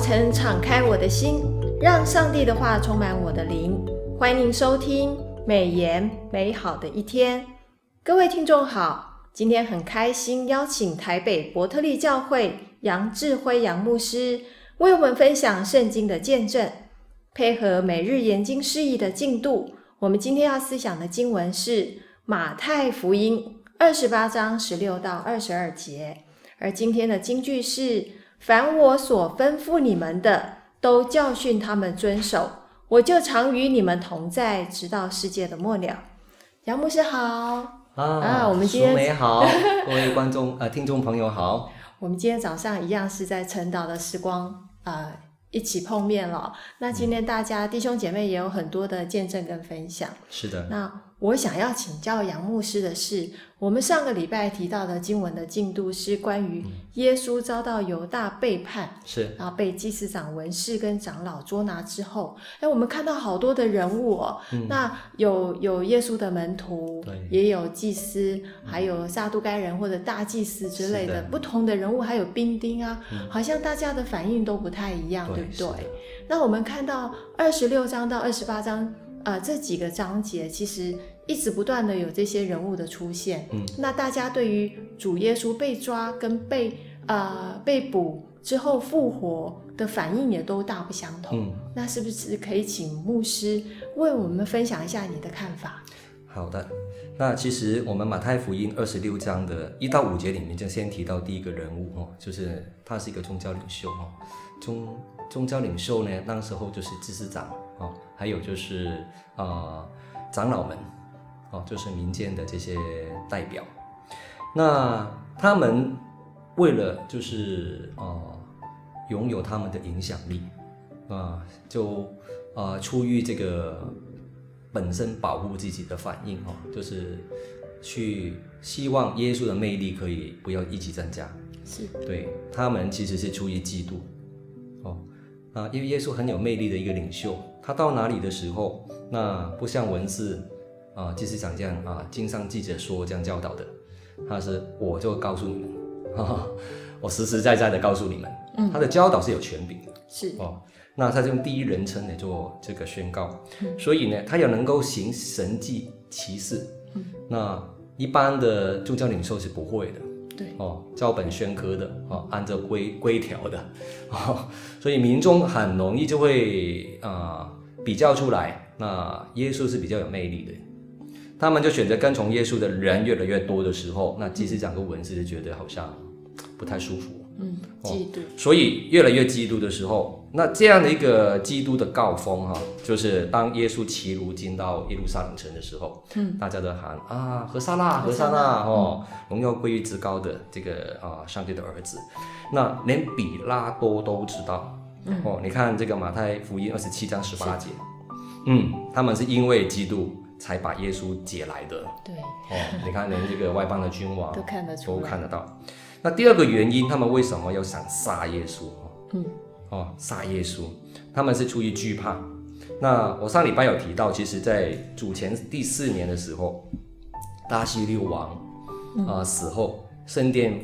晨敞开我的心，让上帝的话充满我的灵。欢迎收听美言美好的一天。各位听众好，今天很开心邀请台北伯特利教会杨志辉杨牧师为我们分享圣经的见证，配合每日研经释义的进度。我们今天要思想的经文是马太福音二十八章十六到二十二节，而今天的金句是。凡我所吩咐你们的，都教训他们遵守，我就常与你们同在，直到世界的末了。杨牧师好啊，啊，我们今天美好，各位观众呃听众朋友好。我们今天早上一样是在晨祷的时光呃一起碰面了。那今天大家弟兄姐妹也有很多的见证跟分享。是的。那我想要请教杨牧师的是，我们上个礼拜提到的经文的进度是关于耶稣遭到犹大背叛，是，然后被祭司长、文士跟长老捉拿之后，哎，我们看到好多的人物哦，嗯、那有有耶稣的门徒，对，也有祭司，还有撒都该人或者大祭司之类的，的。不同的人物，还有兵丁啊、嗯，好像大家的反应都不太一样，对，对不对？那我们看到二十六章到二十八章。呃，这几个章节其实一直不断的有这些人物的出现。嗯，那大家对于主耶稣被抓跟被呃被捕之后复活的反应也都大不相同。嗯，那是不是可以请牧师为我们分享一下你的看法？好的，那其实我们马太福音二十六章的一到五节里面就先提到第一个人物哦，就是他是一个宗教领袖哦，宗宗教领袖呢，那时候就是祭司长。哦，还有就是呃，长老们，哦，就是民间的这些代表，那他们为了就是呃，拥有他们的影响力，啊、呃，就啊，出于这个本身保护自己的反应哦，就是去希望耶稣的魅力可以不要一直增加，是对他们其实是出于嫉妒，哦，啊、呃，因为耶稣很有魅力的一个领袖。他到哪里的时候，那不像文士啊，就是长这样啊，经上记者说这样教导的，他是我就告诉你们，哈哈，我实实在在的告诉你们，嗯，他的教导是有权柄的，是。哦，那他就用第一人称来做这个宣告，嗯，所以呢，他也能够行神迹奇事，嗯，那一般的宗教领袖是不会的。哦，照本宣科的哦，按照规规条的 哦，所以民众很容易就会啊、呃、比较出来，那耶稣是比较有魅力的，他们就选择跟从耶稣的人越来越多的时候，那祭司长跟文士就觉得好像不太舒服。嗯，嫉妒、哦，所以越来越嫉妒的时候，那这样的一个基督的高峰哈、啊，就是当耶稣骑驴进到耶路撒冷城的时候，嗯，大家都喊啊，和散那，和散那哦，荣耀归于至高的这个啊，上帝的儿子。那连比拉多都知道，嗯、哦，你看这个马太福音二十七章十八节，嗯，他们是因为嫉妒才把耶稣解来的，对，哦，你看连这个外邦的君王 都看得出，都看得到。那第二个原因，他们为什么要想杀耶稣？嗯，哦，杀耶稣，他们是出于惧怕。那我上礼拜有提到，其实，在主前第四年的时候，大希律王啊、呃、死后，圣殿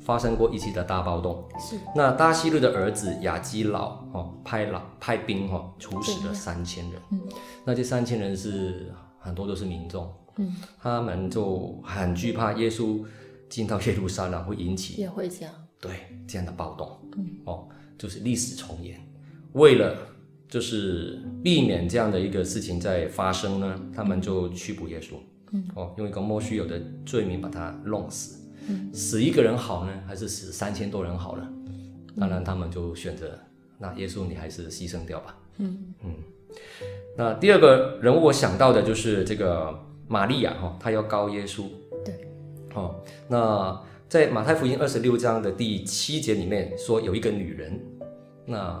发生过一起的大暴动。是。那大希律的儿子亚基老哦，派老派兵哈、哦，处死了三千人。嗯。那这三千人是很多都是民众。嗯。他们就很惧怕耶稣。进到耶路撒冷会引起也会这样对这样的暴动，嗯哦，就是历史重演。为了就是避免这样的一个事情在发生呢，他们就拘捕耶稣，嗯哦，用一个莫须有的罪名把他弄死，嗯，死一个人好呢，还是死三千多人好呢？当然他们就选择那耶稣你还是牺牲掉吧，嗯嗯。那第二个人物我想到的就是这个玛利亚哈，她要告耶稣。对。哦，那在马太福音二十六章的第七节里面说有一个女人，那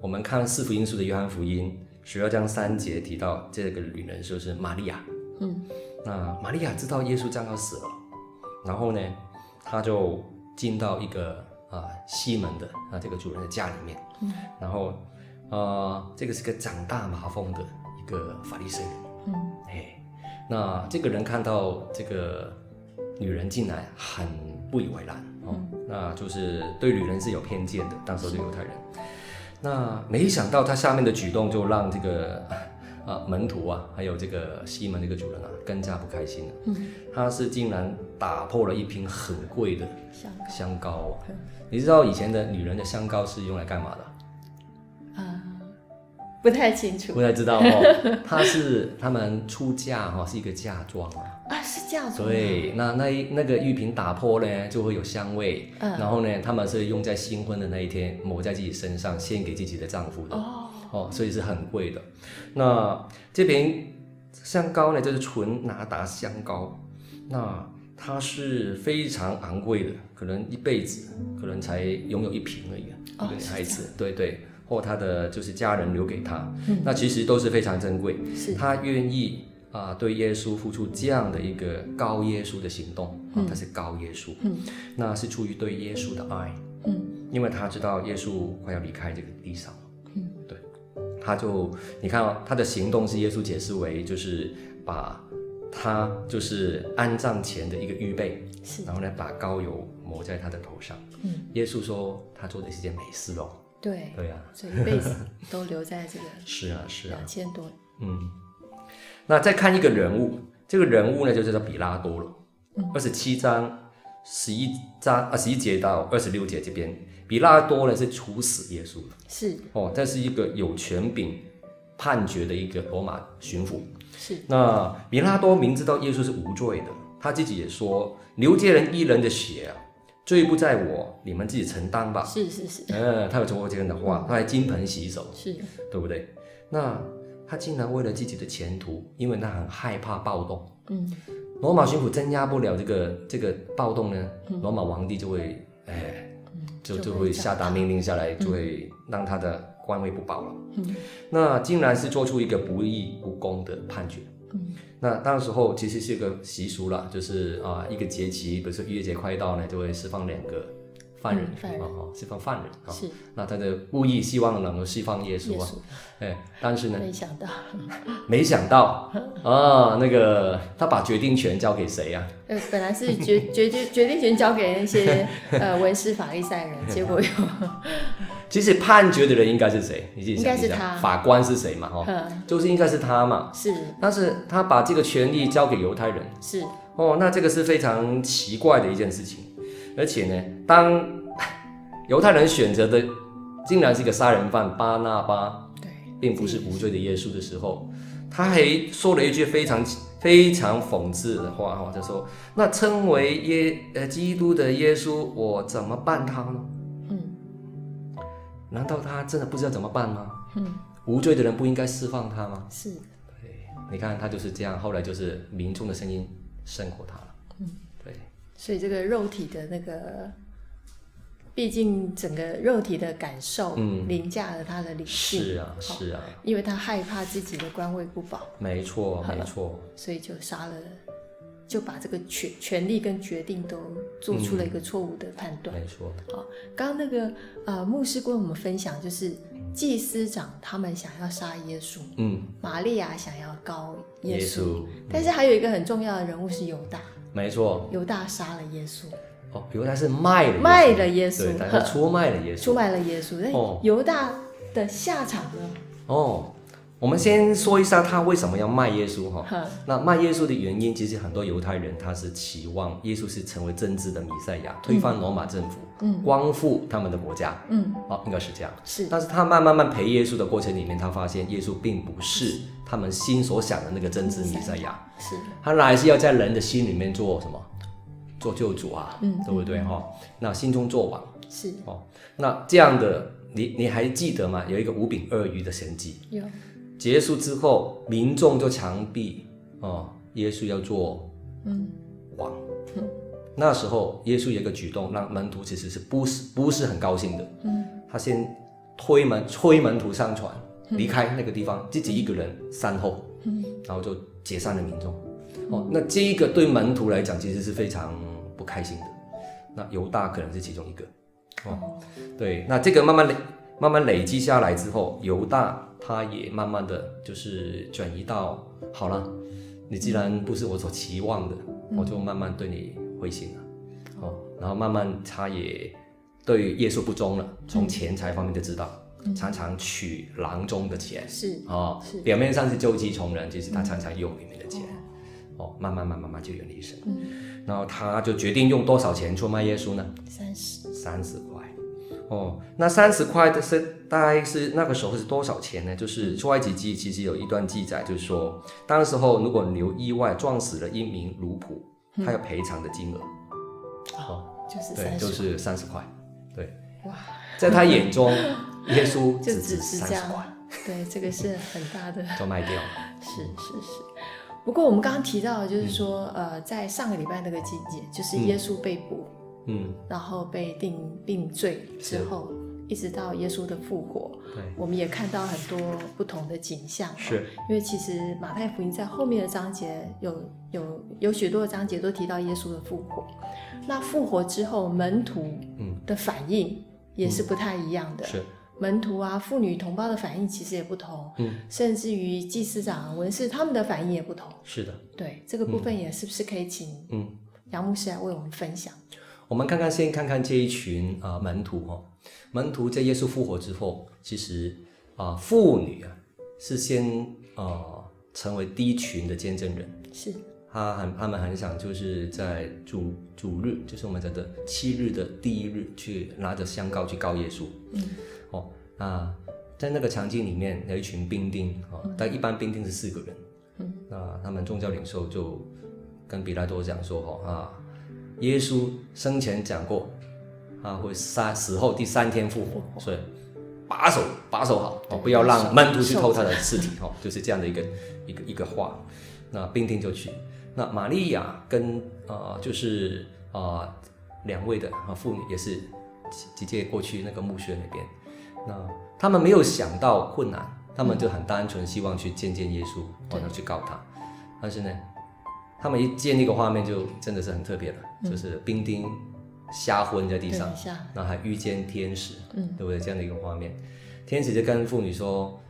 我们看四福音书的约翰福音十二章三节提到这个女人就是玛利亚，嗯，那玛利亚知道耶稣将要死了，然后呢，她就进到一个啊、呃、西门的啊这个主人的家里面，嗯，然后啊、呃、这个是个长大麻风的一个法利赛人，嗯，哎，那这个人看到这个。女人进来很不以为然哦，那就是对女人是有偏见的，当时的犹太人。那没想到他下面的举动就让这个啊门徒啊，还有这个西门这个主人啊，更加不开心了。嗯，他是竟然打破了一瓶很贵的香膏。香膏，你知道以前的女人的香膏是用来干嘛的？啊，不太清楚，不太知道哦。他是他们出嫁哈，是一个嫁妆啊。啊，是嫁妆。对，那那一那个玉瓶打破呢，就会有香味。嗯。然后呢，他们是用在新婚的那一天抹在自己身上，献给自己的丈夫的。哦。哦，所以是很贵的。那这瓶香膏呢，就是纯拿达香膏。那它是非常昂贵的，可能一辈子可能才拥有一瓶而已。哦。一个女孩子，对对，或他的就是家人留给他。嗯。那其实都是非常珍贵。是。他愿意。啊，对耶稣付出这样的一个高耶稣的行动，啊，他是高耶稣，嗯，那是出于对耶稣的爱，嗯，因为他知道耶稣快要离开这个地上，嗯，对，他就你看哦，他的行动是耶稣解释为就是把他就是安葬前的一个预备，是，然后呢把膏油抹在他的头上，嗯，耶稣说他做的是件美事哦，对，对啊，这一辈子都留在这个，是啊是啊，两千多，嗯。那再看一个人物，这个人物呢就叫做比拉多了。二十七章十一章啊十一节到二十六节这边，比拉多呢是处死耶稣的。是哦，这是一个有权柄判决的一个罗马巡抚。是。那比拉多明知道耶稣是无罪的，他自己也说：“流这人一人的血啊，罪不在我，你们自己承担吧。”是是是。嗯，他有说过这样的话，他还金盆洗手，是，对不对？那。他竟然为了自己的前途，因为他很害怕暴动，嗯，罗马巡抚镇压不了这个这个暴动呢，嗯、罗马皇帝就会，哎，就就会下达命令下来，就会让他的官位不保了，嗯，那竟然是做出一个不义不公的判决，嗯，那当时候其实是一个习俗了，就是啊，一个节期，比如说逾越节快到呢，就会释放两个。犯人，啊哈，释放犯人啊，是，那他的故意希望能够释放耶稣啊，哎，但是呢，没想到，没想到啊，那个他把决定权交给谁呀？呃，本来是决决决决定权交给那些呃文士法利赛人，结果又，其实判决的人应该是谁？你自己想一下，法官是谁嘛？哈，就是应该是他嘛，是，但是他把这个权利交给犹太人，是，哦，那这个是非常奇怪的一件事情。而且呢，当 犹太人选择的竟然是一个杀人犯巴拿巴，对，并不是无罪的耶稣的时候，他还说了一句非常非常讽刺的话哈，他说：“那称为耶呃基督的耶稣，我怎么办他呢？”嗯，难道他真的不知道怎么办吗？嗯，无罪的人不应该释放他吗？是，对，你看他就是这样，后来就是民众的声音胜过他了。嗯。对所以这个肉体的那个，毕竟整个肉体的感受，嗯，凌驾了他的理性。是啊，是啊。因为他害怕自己的官位不保。没错，没错。所以就杀了，就把这个权权力跟决定都做出了一个错误的判断。没错。好，刚刚那个呃牧师跟我们分享，就是祭司长他们想要杀耶稣，嗯，玛利亚想要告耶稣，但是还有一个很重要的人物是犹大。没错，犹大杀了耶稣。哦，犹大是卖了卖了耶稣，对，他出卖了耶稣，出卖了耶稣。那犹大的下场呢？哦，我们先说一下他为什么要卖耶稣哈。那卖耶稣的原因，其实很多犹太人他是期望耶稣是成为真正的弥赛亚，推翻罗马政府，嗯，光复他们的国家，嗯，哦，应该是这样。是，但是他慢慢慢陪耶稣的过程里面，他发现耶稣并不是他们心所想的那个真正弥赛亚，是，他还是要在人的心里面做什么？做救主啊，嗯，对不对哈？那心中做王是哦。那这样的，你你还记得吗？有一个五饼二鱼的神迹，有。结束之后，民众就强逼哦，耶稣要做嗯王。嗯。那时候耶稣有一个举动，让门徒其实是不是不是很高兴的。嗯。他先推门催门徒上船离开那个地方，自己一个人善后。嗯。然后就解散了民众。哦，那这一个对门徒来讲，其实是非常。不开心的，那犹大可能是其中一个，哦，对，那这个慢慢累，慢慢累积下来之后，犹大他也慢慢的就是转移到，好了，你既然不是我所期望的，嗯、我就慢慢对你灰心了，哦，然后慢慢他也对耶稣不忠了，从钱财方面就知道，嗯、常常取囊中的钱，是哦，是。表面上是救济穷人，其实他常常用里面的钱，嗯、哦，慢慢慢慢慢就远离神，嗯，然后他就决定用多少钱出卖耶稣呢？三十，三十块。哦，那三十块的是大概是那个时候是多少钱呢？就是出埃及记其实有一段记载，就是说，当时候如果牛意外撞死了一名奴仆，嗯、他要赔偿的金额，哦，就是对，就是三十块，对，哇，在他眼中，耶稣只值三十块，对，这个是很大的，都卖掉。了，是是是。不过我们刚刚提到的就是说，嗯、呃，在上个礼拜那个季节，就是耶稣被捕。嗯嗯，然后被定定罪之后，一直到耶稣的复活，对，我们也看到很多不同的景象。是，因为其实马太福音在后面的章节有有有许多的章节都提到耶稣的复活。那复活之后，门徒的反应也是不太一样的。是，门徒啊，妇女同胞的反应其实也不同。嗯，甚至于祭司长、文士他们的反应也不同。是的，对这个部分也是不是可以请嗯杨牧师来为我们分享？我们看看，先看看这一群啊、呃、门徒哦，门徒在耶稣复活之后，其实啊、呃、妇女啊是先啊、呃、成为第一群的见证人，是，他很他们很想就是在主主日，就是我们讲的七日的第一日，去拿着香膏去告耶稣，嗯，哦，那在那个场景里面有一群兵丁啊，嗯、但一般兵丁是四个人，嗯，那他们宗教领袖就跟比拉多讲说，哈啊。耶稣生前讲过，啊，会三死后第三天复活，所以把守把守好哦，不要让门徒去偷他的尸体哦，就是这样的一个一个一个话。那兵丁就去，那玛利亚跟啊、呃，就是啊、呃、两位的啊妇女也是直接过去那个墓穴那边。那他们没有想到困难，他们就很单纯，希望去见见耶稣，然后去告他。但是呢，他们一见那个画面，就真的是很特别了，嗯、就是兵丁瞎昏在地上，然后还遇见天使，嗯，对不对？这样的一个画面，天使就跟妇女说：“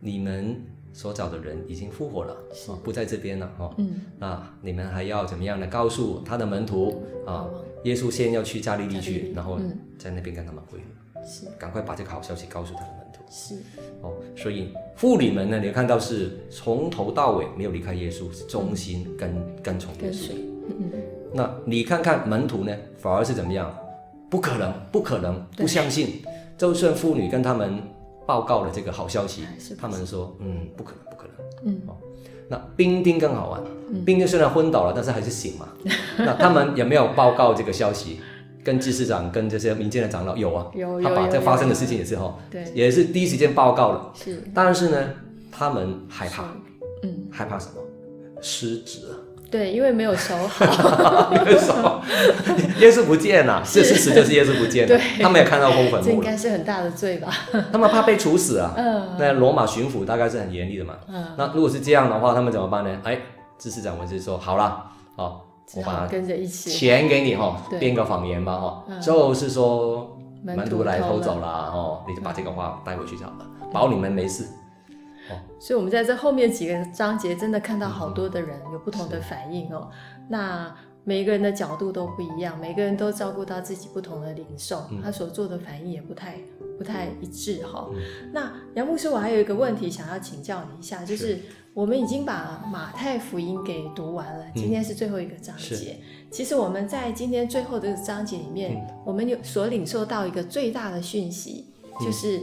你们所找的人已经复活了，是不在这边了，哦，嗯，那，你们还要怎么样呢？告诉他的门徒啊，耶稣先要去加利利去，然后在那边跟他们会合，是，赶快把这个好消息告诉他们。”是哦，所以妇女们呢，你看到是从头到尾没有离开耶稣，是忠心跟跟从耶稣。嗯，那你看看门徒呢，反而是怎么样？不可能，不可能，不相信。就算妇女跟他们报告了这个好消息，他们说，嗯，不可能，不可能。嗯，哦，那兵丁更好玩，兵丁虽然昏倒了，但是还是醒嘛。那他们也没有报告这个消息？跟祭司长、跟这些民间的长老有啊，有，他把这发生的事情也是哈，对，也是第一时间报告了。是，但是呢，他们害怕，嗯，害怕什么？失职。对，因为没有守好，没有守好，耶稣不见了，这事实就是耶稣不见了。对，他们也看到空坟墓，这应该是很大的罪吧？他们怕被处死啊。嗯。那罗马巡抚大概是很严厉的嘛。嗯。那如果是这样的话，他们怎么办呢？哎，祭司长文士说好了，好。我把跟着一起钱给你哈，编个谎言吧哈，就是说门徒来偷走了哦，你就把这个话带回去就好了，保你们没事。所以，我们在这后面几个章节真的看到好多的人有不同的反应哦。那每一个人的角度都不一样，每个人都照顾到自己不同的领受，他所做的反应也不太不太一致哈。那杨牧师，我还有一个问题想要请教你一下，就是。我们已经把马太福音给读完了，今天是最后一个章节。嗯、其实我们在今天最后这个章节里面，嗯、我们有所领受到一个最大的讯息，嗯、就是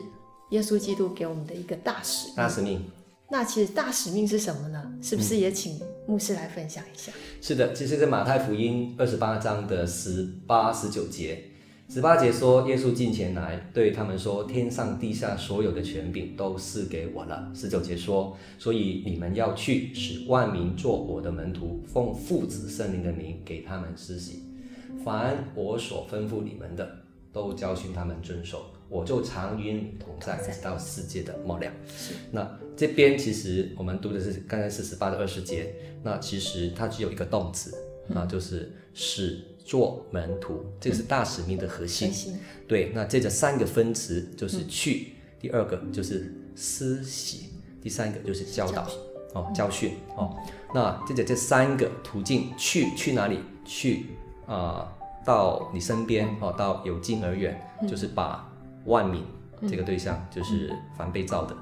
耶稣基督给我们的一个大使命。大使命。那其实大使命是什么呢？是不是也请牧师来分享一下？是的，其实，在马太福音二十八章的十八、十九节。十八节说，耶稣近前来对他们说：“天上地下所有的权柄都赐给我了。”十九节说：“所以你们要去，使万民做我的门徒，奉父子圣灵的名给他们施洗。凡我所吩咐你们的，都教训他们遵守。我就常与你同在，直到世界的末了。”是。那这边其实我们读的是刚才是十八到二十节，那其实它只有一个动词，那就是使。做门徒，这个是大使命的核心。嗯、对，那这个三个分词就是去，嗯、第二个就是施洗，第三个就是教导，哦，教训哦。那接着这三个途径去去哪里？去啊、呃，到你身边哦，到有近而远，嗯、就是把万民这个对象，嗯、就是凡被造的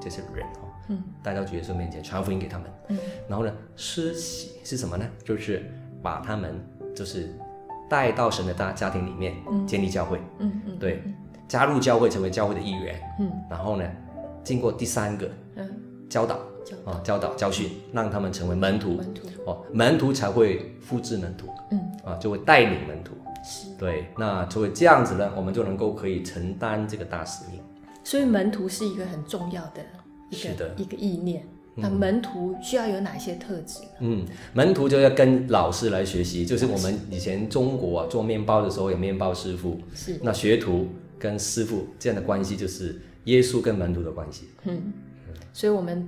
这些人哦，嗯，带到主耶稣面前传福音给他们，嗯，然后呢，施洗是什么呢？就是把他们就是带到神的大家庭里面，建立教会，嗯嗯，嗯。对，加入教会成为教会的一员，嗯，然后呢，经过第三个，嗯，教导。啊，教导教训，让他们成为门徒，门徒。哦，门徒才会复制门徒，嗯，啊，就会带领门徒，是，对，那作为这样子呢，我们就能够可以承担这个大使命。所以门徒是一个很重要的一个的一个意念。那门徒需要有哪些特质？嗯，门徒就要跟老师来学习，就是我们以前中国啊做面包的时候有面包师傅，是，那学徒跟师傅这样的关系就是耶稣跟门徒的关系。嗯，所以我们。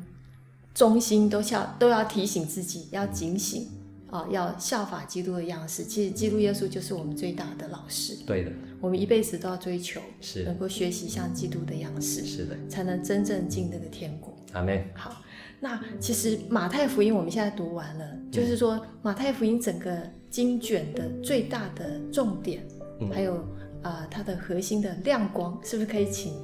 中心都要都要提醒自己要警醒啊，要效法基督的样式。其实基督耶稣就是我们最大的老师。对的，我们一辈子都要追求，是能够学习像基督的样式，是的，才能真正进那个天国。阿门。好，那其实马太福音我们现在读完了，嗯、就是说马太福音整个经卷的最大的重点，嗯、还有啊、呃、它的核心的亮光，是不是可以请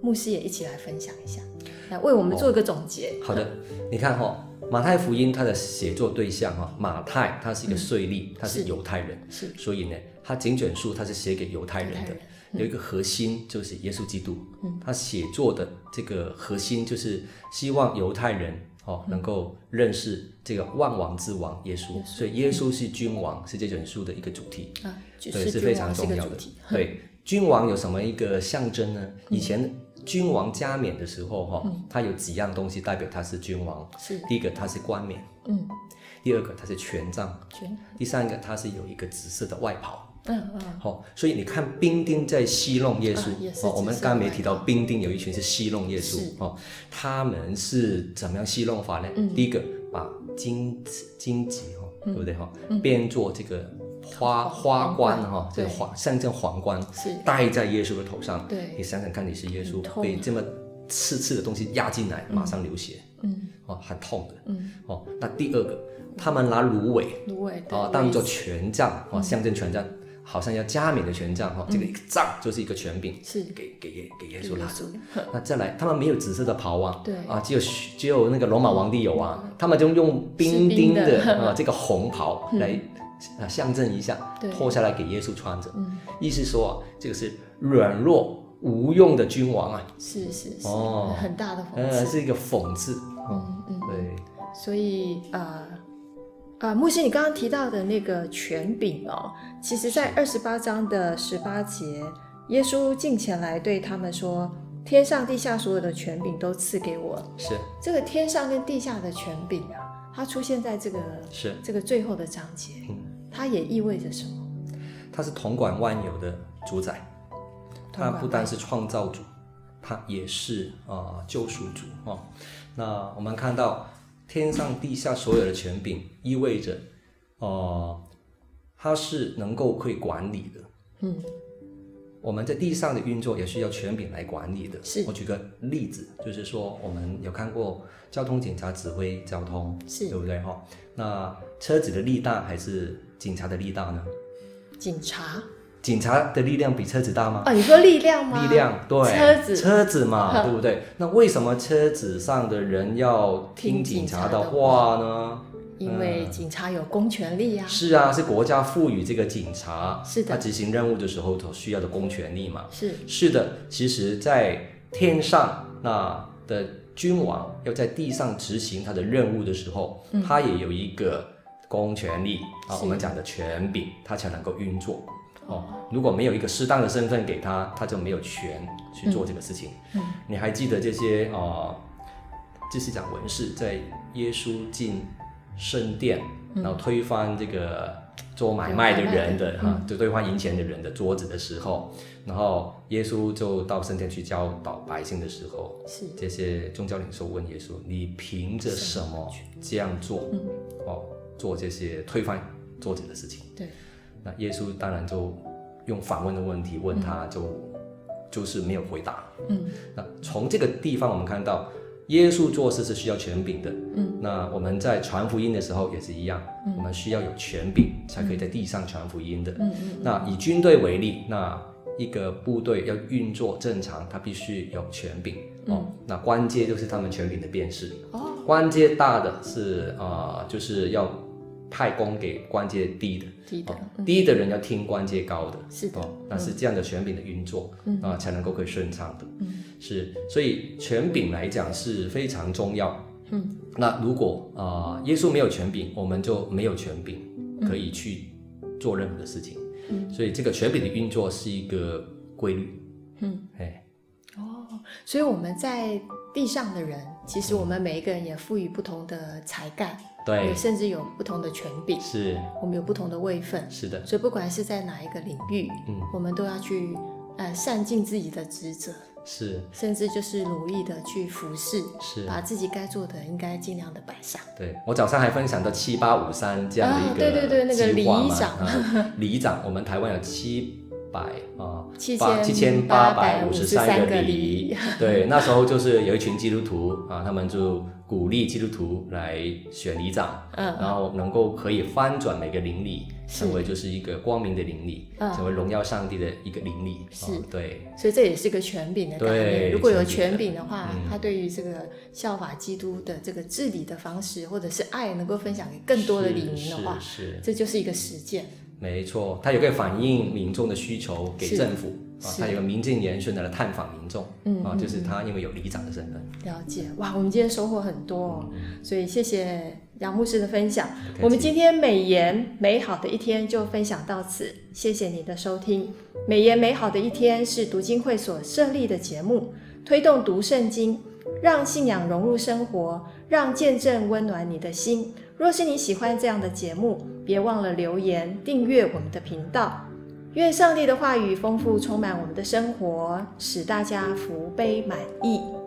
牧师也一起来分享一下？来为我们做一个总结。哦、好的，你看哈，马太福音它的写作对象哈，马太他是一个税吏，他、嗯、是犹太人，是，所以呢，他经卷书他是写给犹太人的，人。有一个核心就是耶稣基督，嗯，他写作的这个核心就是希望犹太人哦能够认识这个万王之王耶稣，所以耶稣是君王，是这卷书的一个主题。啊，对，是非常重要的。对，君王有什么一个象征呢？以前。君王加冕的时候，哈，他有几样东西代表他是君王。是，第一个他是冠冕，嗯，第二个他是权杖，权，第三个他是有一个紫色的外袍，嗯嗯，好，所以你看兵丁在戏弄耶稣，哦，我们刚刚没提到兵丁有一群是戏弄耶稣，哦，他们是怎么样戏弄法呢？第一个把荆荆棘，哈，对不对哈，编做这个。花花冠哈，这个花像这皇冠，是。戴在耶稣的头上。对，你想想看，你是耶稣，被这么刺刺的东西压进来，马上流血，嗯，哦，很痛的，嗯，哦，那第二个，他们拿芦苇，芦苇，啊，当做权杖，哦，象征权杖，好像要加冕的权杖，哈，这个一个杖就是一个权柄，是。给给耶给耶稣拿。着。那再来，他们没有紫色的袍啊，对，啊，只有只有那个罗马皇帝有啊，他们就用冰丁的啊 这个红袍来。啊，象征一下，脱下来给耶稣穿着，嗯，意思说啊，这个是软弱无用的君王啊，是是是，哦，很大的讽刺，呃，是一个讽刺，嗯嗯，对，所以呃啊，牧师，你刚刚提到的那个权柄哦，其实在二十八章的十八节，耶稣进前来对他们说：“天上地下所有的权柄都赐给我。”是。这个天上跟地下的权柄啊。它出现在这个是。这个最后的章节，嗯，它也意味着什么？它是统管万有的主宰，它不单是创造主，它也是啊、呃、救赎主哦。那我们看到天上地下所有的权柄，意味着哦、呃，它是能够可以管理的，嗯。我们在地上的运作也需要权柄来管理的。是，我举个例子，就是说我们有看过交通警察指挥交通，是对不对哈？那车子的力大还是警察的力大呢？警察，警察的力量比车子大吗？哦，你说力量吗？力量，对，车子，车子嘛，对不对？那为什么车子上的人要听警察的话呢？因为警察有公权力呀、啊嗯，是啊，是国家赋予这个警察，是的，他执行任务的时候所需要的公权力嘛，是是的。其实，在天上那的君王要在地上执行他的任务的时候，嗯、他也有一个公权力啊，我们讲的权柄，他才能够运作哦。如果没有一个适当的身份给他，他就没有权去做这个事情。嗯，你还记得这些啊、呃？这是讲文士在耶稣进。圣殿，然后推翻这个做买卖的人的哈，就兑换银钱的人的桌子的时候，然后耶稣就到圣殿去教导百姓的时候，是这些宗教领袖问耶稣：“你凭着什么这样做？嗯哦，做这些推翻作者的事情？”对，那耶稣当然就用反问的问题问他，就就是没有回答。嗯，那从这个地方我们看到。耶稣做事是需要权柄的，嗯，那我们在传福音的时候也是一样，嗯、我们需要有权柄才可以在地上传福音的。嗯嗯。那以军队为例，那一个部队要运作正常，它必须有权柄。嗯、哦。那官阶就是他们权柄的辨识。哦。官阶大的是啊、呃，就是要派功给关节低的。低的。嗯、低的人要听关节高的。是的。哦，那是这样的权柄的运作，嗯啊、呃，才能够可以顺畅的。嗯。是，所以权柄来讲是非常重要。嗯，那如果啊、呃，耶稣没有权柄，我们就没有权柄可以去做任何的事情。嗯，所以这个权柄的运作是一个规律。嗯，哎，哦，所以我们在地上的人，其实我们每一个人也赋予不同的才干，对，甚至有不同的权柄。是，我们有不同的位份。是的，所以不管是在哪一个领域，嗯，我们都要去呃善尽自己的职责。是，甚至就是努力的去服侍，是把自己该做的应该尽量的摆上。对，我早上还分享到七八五三这样的一个、啊、对对对，那个里长，啊、里长，我们台湾有七百啊七千七千八百五十三个里，对，那时候就是有一群基督徒啊，他们就。鼓励基督徒来选里长，嗯，然后能够可以翻转每个邻里，成为就是一个光明的邻里，成为荣耀上帝的一个邻里，是，对，所以这也是个权柄的概念。如果有权柄的话，他对于这个效法基督的这个治理的方式，或者是爱，能够分享给更多的里民的话，是，这就是一个实践。没错，他也可以反映民众的需求给政府。啊，他有个名正言顺的来探访民众，嗯，啊，就是他因为有里长的身份。了解，哇，我们今天收获很多哦，所以谢谢杨牧师的分享。我们今天美言美好的一天就分享到此，谢谢你的收听。美言美好的一天是读经会所设立的节目，推动读圣经，让信仰融入生活，让见证温暖你的心。若是你喜欢这样的节目，别忘了留言订阅我们的频道。愿上帝的话语丰富充满我们的生活，使大家福杯满溢。